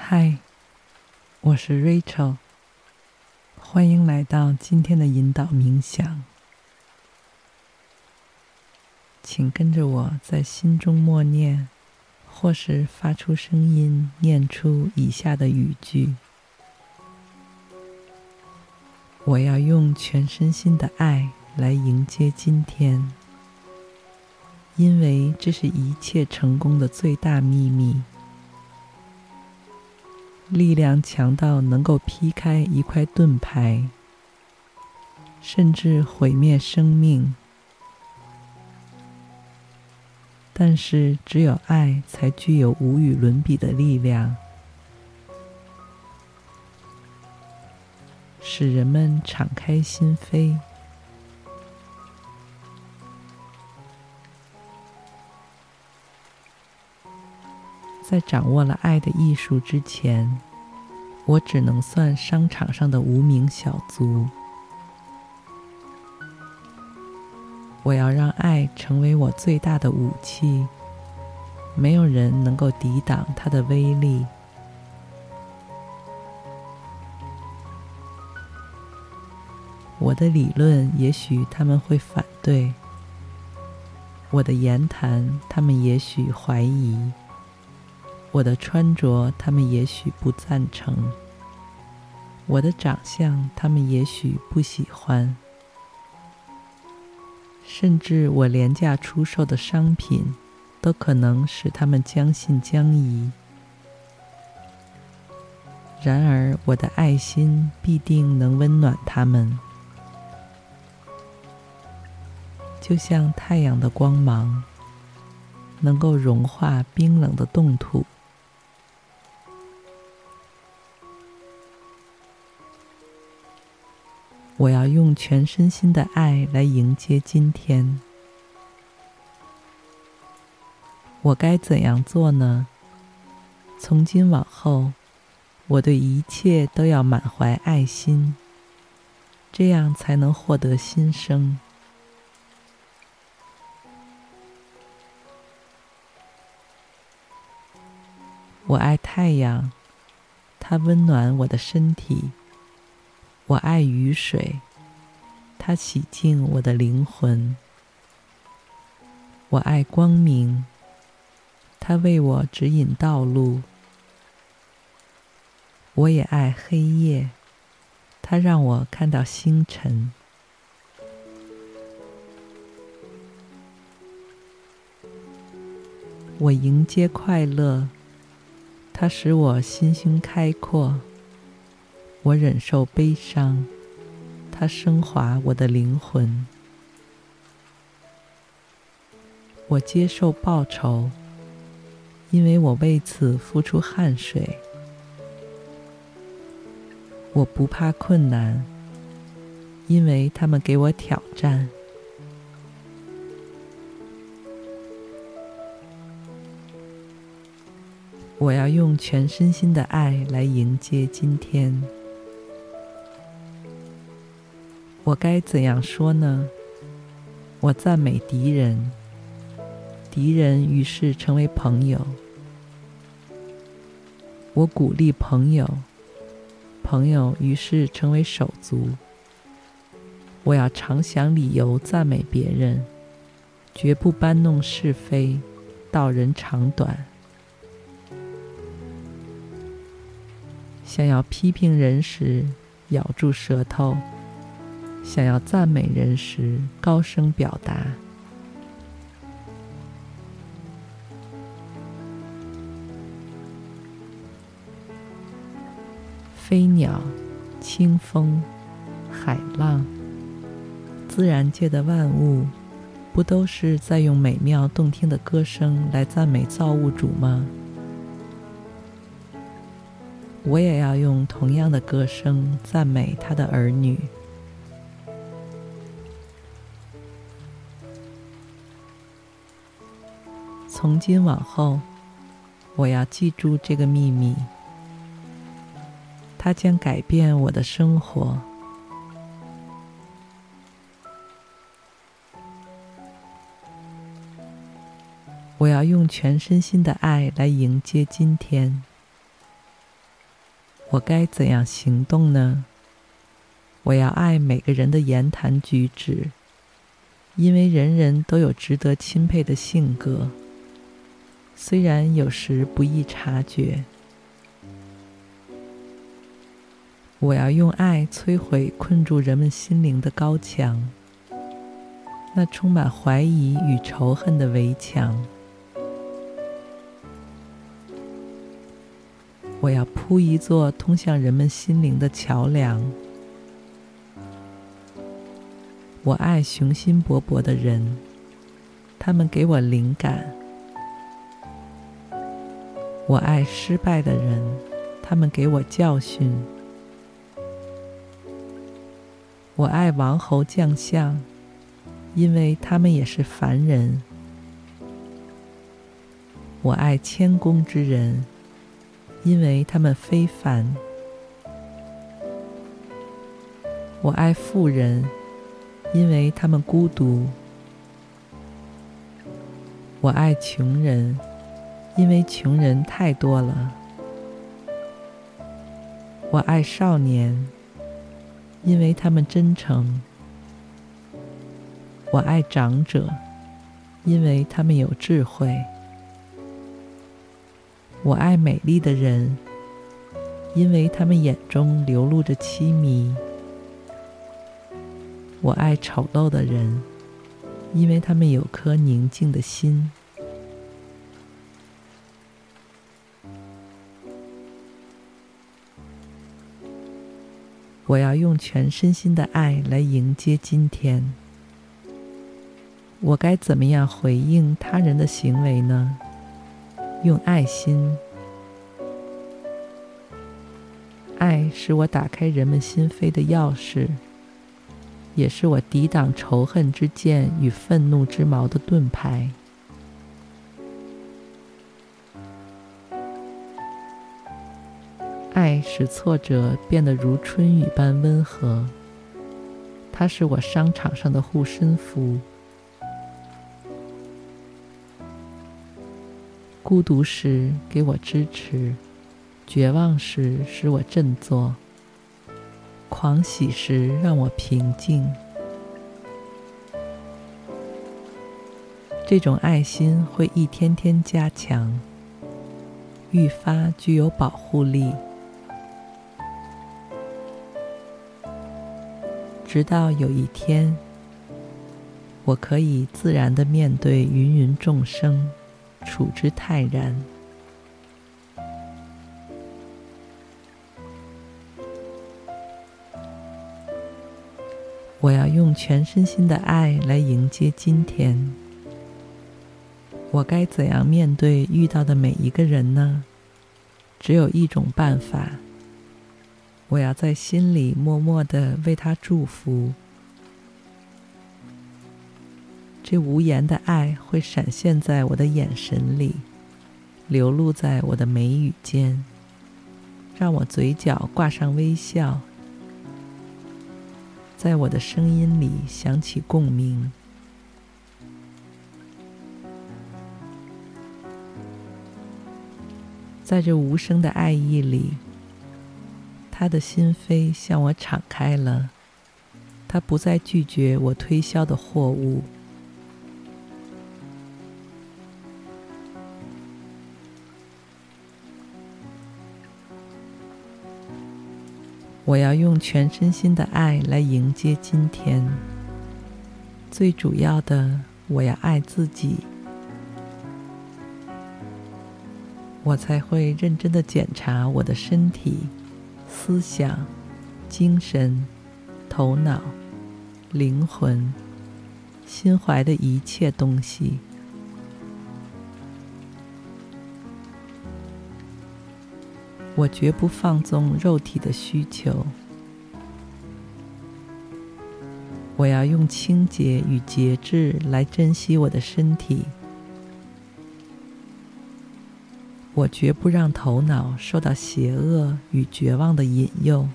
嗨，我是 Rachel，欢迎来到今天的引导冥想。请跟着我在心中默念，或是发出声音念出以下的语句：我要用全身心的爱来迎接今天，因为这是一切成功的最大秘密。力量强到能够劈开一块盾牌，甚至毁灭生命。但是，只有爱才具有无与伦比的力量，使人们敞开心扉。在掌握了爱的艺术之前，我只能算商场上的无名小卒。我要让爱成为我最大的武器，没有人能够抵挡它的威力。我的理论也许他们会反对，我的言谈他们也许怀疑。我的穿着，他们也许不赞成；我的长相，他们也许不喜欢；甚至我廉价出售的商品，都可能使他们将信将疑。然而，我的爱心必定能温暖他们，就像太阳的光芒，能够融化冰冷的冻土。我要用全身心的爱来迎接今天。我该怎样做呢？从今往后，我对一切都要满怀爱心，这样才能获得新生。我爱太阳，它温暖我的身体。我爱雨水，它洗净我的灵魂。我爱光明，它为我指引道路。我也爱黑夜，它让我看到星辰。我迎接快乐，它使我心胸开阔。我忍受悲伤，它升华我的灵魂。我接受报酬，因为我为此付出汗水。我不怕困难，因为他们给我挑战。我要用全身心的爱来迎接今天。我该怎样说呢？我赞美敌人，敌人于是成为朋友；我鼓励朋友，朋友于是成为手足。我要常想理由赞美别人，绝不搬弄是非，道人长短。想要批评人时，咬住舌头。想要赞美人时，高声表达。飞鸟、清风、海浪，自然界的万物，不都是在用美妙动听的歌声来赞美造物主吗？我也要用同样的歌声赞美他的儿女。从今往后，我要记住这个秘密，它将改变我的生活。我要用全身心的爱来迎接今天。我该怎样行动呢？我要爱每个人的言谈举止，因为人人都有值得钦佩的性格。虽然有时不易察觉，我要用爱摧毁困住人们心灵的高墙，那充满怀疑与仇恨的围墙。我要铺一座通向人们心灵的桥梁。我爱雄心勃勃的人，他们给我灵感。我爱失败的人，他们给我教训。我爱王侯将相，因为他们也是凡人。我爱谦恭之人，因为他们非凡。我爱富人，因为他们孤独。我爱穷人。因为穷人太多了，我爱少年，因为他们真诚；我爱长者，因为他们有智慧；我爱美丽的人，因为他们眼中流露着凄迷；我爱丑陋的人，因为他们有颗宁静的心。我要用全身心的爱来迎接今天。我该怎么样回应他人的行为呢？用爱心。爱是我打开人们心扉的钥匙，也是我抵挡仇恨之剑与愤怒之矛的盾牌。使挫折变得如春雨般温和，它是我商场上的护身符。孤独时给我支持，绝望时使我振作，狂喜时让我平静。这种爱心会一天天加强，愈发具有保护力。直到有一天，我可以自然的面对芸芸众生，处之泰然。我要用全身心的爱来迎接今天。我该怎样面对遇到的每一个人呢？只有一种办法。我要在心里默默的为他祝福，这无言的爱会闪现在我的眼神里，流露在我的眉宇间，让我嘴角挂上微笑，在我的声音里响起共鸣，在这无声的爱意里。他的心扉向我敞开了，他不再拒绝我推销的货物。我要用全身心的爱来迎接今天。最主要的，我要爱自己，我才会认真的检查我的身体。思想、精神、头脑、灵魂、心怀的一切东西。我绝不放纵肉体的需求。我要用清洁与节制来珍惜我的身体。我绝不让头脑受到邪恶与绝望的引诱。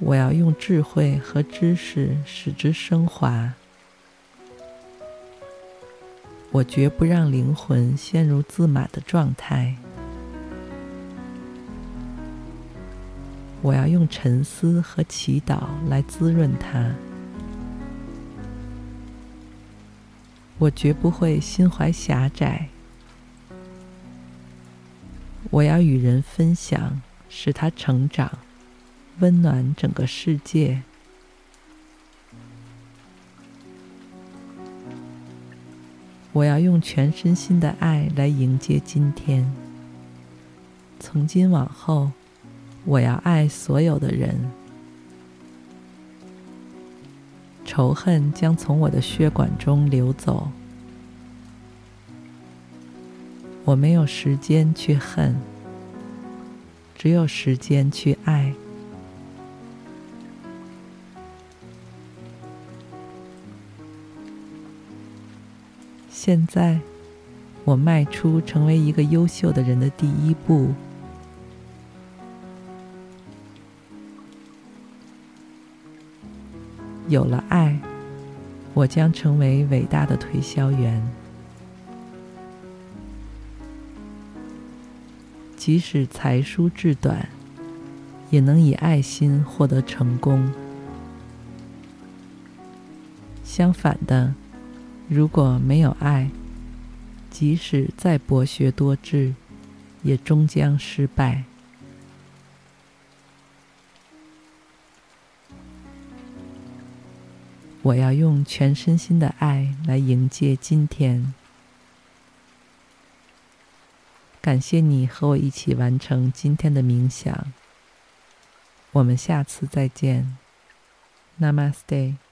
我要用智慧和知识使之升华。我绝不让灵魂陷入自满的状态。我要用沉思和祈祷来滋润它。我绝不会心怀狭窄。我要与人分享，使他成长，温暖整个世界。我要用全身心的爱来迎接今天。从今往后。我要爱所有的人，仇恨将从我的血管中流走。我没有时间去恨，只有时间去爱。现在，我迈出成为一个优秀的人的第一步。有了爱，我将成为伟大的推销员。即使才疏志短，也能以爱心获得成功。相反的，如果没有爱，即使再博学多智，也终将失败。我要用全身心的爱来迎接今天。感谢你和我一起完成今天的冥想。我们下次再见。Namaste。